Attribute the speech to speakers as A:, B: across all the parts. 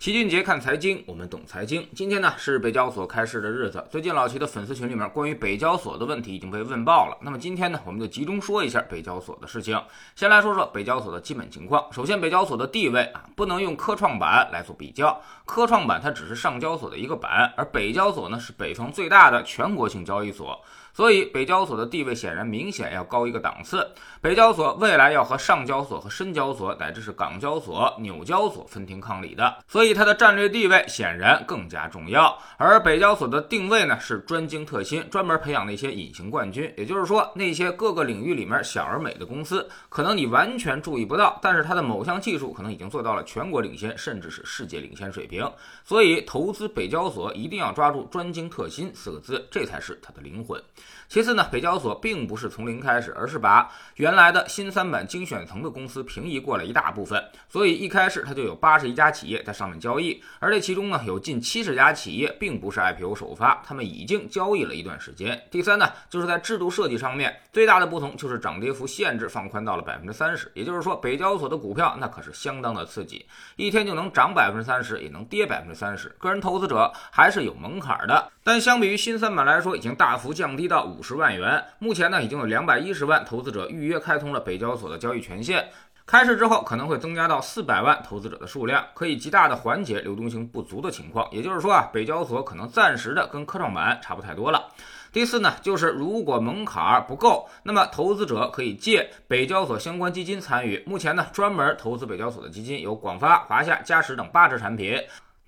A: 齐俊杰看财经，我们懂财经。今天呢是北交所开市的日子。最近老齐的粉丝群里面关于北交所的问题已经被问爆了。那么今天呢，我们就集中说一下北交所的事情。先来说说北交所的基本情况。首先，北交所的地位啊，不能用科创板来做比较。科创板它只是上交所的一个板，而北交所呢是北方最大的全国性交易所。所以，北交所的地位显然明显要高一个档次。北交所未来要和上交所和深交所，乃至是港交所、纽交所分庭抗礼的，所以它的战略地位显然更加重要。而北交所的定位呢，是专精特新，专门培养那些隐形冠军。也就是说，那些各个领域里面小而美的公司，可能你完全注意不到，但是它的某项技术可能已经做到了全国领先，甚至是世界领先水平。所以，投资北交所一定要抓住“专精特新”四个字，这才是它的灵魂。其次呢，北交所并不是从零开始，而是把原来的新三板精选层的公司平移过了一大部分，所以一开始它就有八十一家企业在上面交易，而这其中呢，有近七十家企业并不是 IPO 首发，他们已经交易了一段时间。第三呢，就是在制度设计上面，最大的不同就是涨跌幅限制放宽到了百分之三十，也就是说，北交所的股票那可是相当的刺激，一天就能涨百分之三十，也能跌百分之三十，个人投资者还是有门槛的。但相比于新三板来说，已经大幅降低到五十万元。目前呢，已经有两百一十万投资者预约开通了北交所的交易权限。开市之后，可能会增加到四百万投资者的数量，可以极大的缓解流动性不足的情况。也就是说啊，北交所可能暂时的跟科创板差不太多了。第四呢，就是如果门槛不够，那么投资者可以借北交所相关基金参与。目前呢，专门投资北交所的基金有广发、华夏、嘉实等八只产品。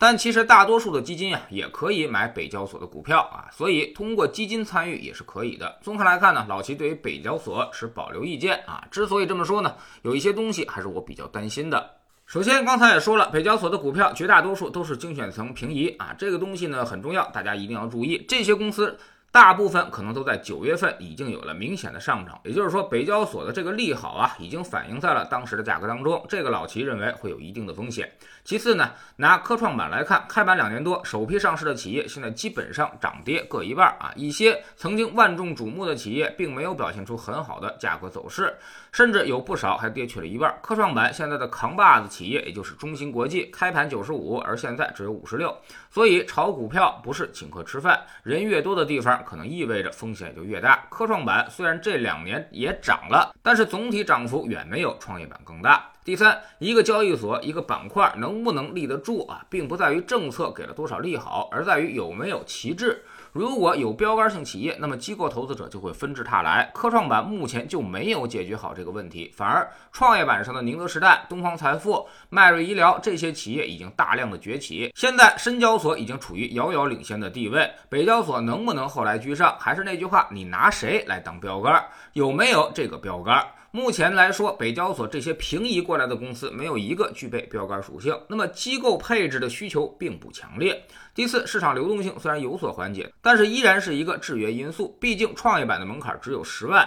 A: 但其实大多数的基金啊，也可以买北交所的股票啊，所以通过基金参与也是可以的。综合来看呢，老齐对于北交所持保留意见啊。之所以这么说呢，有一些东西还是我比较担心的。首先，刚才也说了，北交所的股票绝大多数都是精选层平移啊，这个东西呢很重要，大家一定要注意，这些公司。大部分可能都在九月份已经有了明显的上涨，也就是说，北交所的这个利好啊，已经反映在了当时的价格当中。这个老齐认为会有一定的风险。其次呢，拿科创板来看，开板两年多，首批上市的企业现在基本上涨跌各一半啊。一些曾经万众瞩目的企业，并没有表现出很好的价格走势，甚至有不少还跌去了一半。科创板现在的扛把子企业，也就是中芯国际，开盘九十五，而现在只有五十六。所以炒股票不是请客吃饭，人越多的地方。可能意味着风险就越大。科创板虽然这两年也涨了，但是总体涨幅远没有创业板更大。第三，一个交易所、一个板块能不能立得住啊，并不在于政策给了多少利好，而在于有没有旗帜。如果有标杆性企业，那么机构投资者就会纷至沓来。科创板目前就没有解决好这个问题，反而创业板上的宁德时代、东方财富、迈瑞医疗这些企业已经大量的崛起。现在深交所已经处于遥遥领先的地位，北交所能不能后来居上？还是那句话，你拿谁来当标杆？有没有这个标杆？目前来说，北交所这些平移过来的公司没有一个具备标杆属性，那么机构配置的需求并不强烈。第四，市场流动性虽然有所缓解，但是依然是一个制约因素。毕竟创业板的门槛只有十万。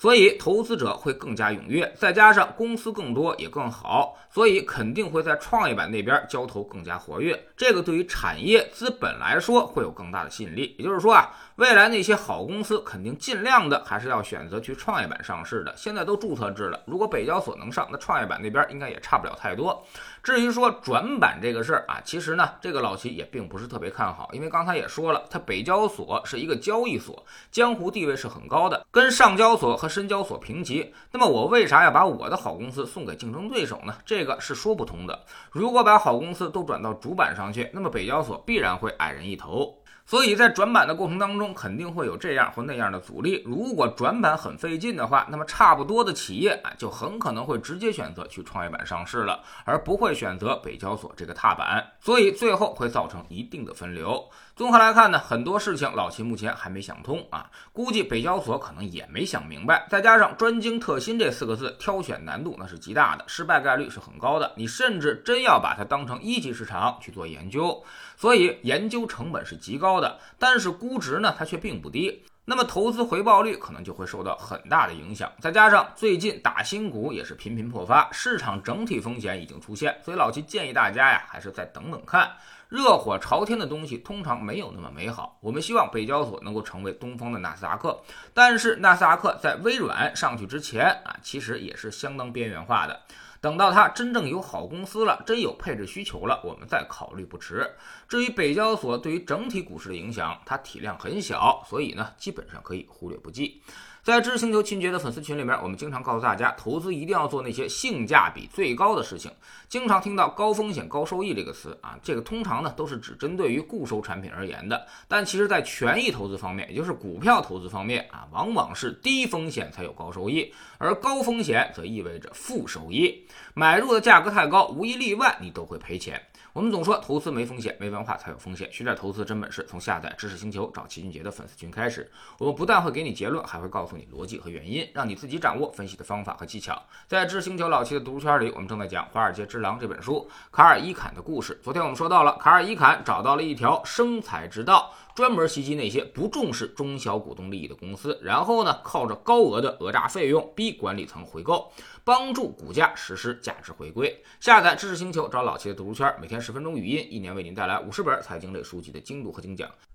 A: 所以投资者会更加踊跃，再加上公司更多也更好，所以肯定会在创业板那边交投更加活跃。这个对于产业资本来说会有更大的吸引力。也就是说啊，未来那些好公司肯定尽量的还是要选择去创业板上市的。现在都注册制了，如果北交所能上，那创业板那边应该也差不了太多。至于说转板这个事儿啊，其实呢，这个老齐也并不是特别看好，因为刚才也说了，它北交所是一个交易所，江湖地位是很高的，跟上交所和深交所平级，那么我为啥要把我的好公司送给竞争对手呢？这个是说不通的。如果把好公司都转到主板上去，那么北交所必然会矮人一头。所以在转板的过程当中，肯定会有这样或那样的阻力。如果转板很费劲的话，那么差不多的企业啊，就很可能会直接选择去创业板上市了，而不会选择北交所这个踏板。所以最后会造成一定的分流。综合来看呢，很多事情老齐目前还没想通啊，估计北交所可能也没想明白。再加上专精特新这四个字，挑选难度那是极大的，失败概率是很高的。你甚至真要把它当成一级市场去做研究，所以研究成本是极高。的，但是估值呢，它却并不低，那么投资回报率可能就会受到很大的影响。再加上最近打新股也是频频破发，市场整体风险已经出现，所以老齐建议大家呀，还是再等等看。热火朝天的东西通常没有那么美好。我们希望北交所能够成为东方的纳斯达克，但是纳斯达克在微软上去之前啊，其实也是相当边缘化的。等到它真正有好公司了，真有配置需求了，我们再考虑不迟。至于北交所对于整体股市的影响，它体量很小，所以呢，基本上可以忽略不计。在知识星球秦杰的粉丝群里面，我们经常告诉大家，投资一定要做那些性价比最高的事情。经常听到高风险高收益这个词啊，这个通常呢都是只针对于固收产品而言的。但其实，在权益投资方面，也就是股票投资方面啊，往往是低风险才有高收益，而高风险则意味着负收益。买入的价格太高，无一例外你都会赔钱。我们总说投资没风险，没文化才有风险。学点投资真本事，从下载知识星球找齐俊杰的粉丝群开始。我们不但会给你结论，还会告诉你逻辑和原因，让你自己掌握分析的方法和技巧。在知识星球老齐的读书圈里，我们正在讲《华尔街之狼》这本书，卡尔伊坎的故事。昨天我们说到了，卡尔伊坎找到了一条生财之道。专门袭击那些不重视中小股东利益的公司，然后呢，靠着高额的讹诈费用逼管理层回购，帮助股价实施价值回归。下载知识星球，找老齐的读书圈，每天十分钟语音，一年为您带来五十本财经类书籍的精读和精讲。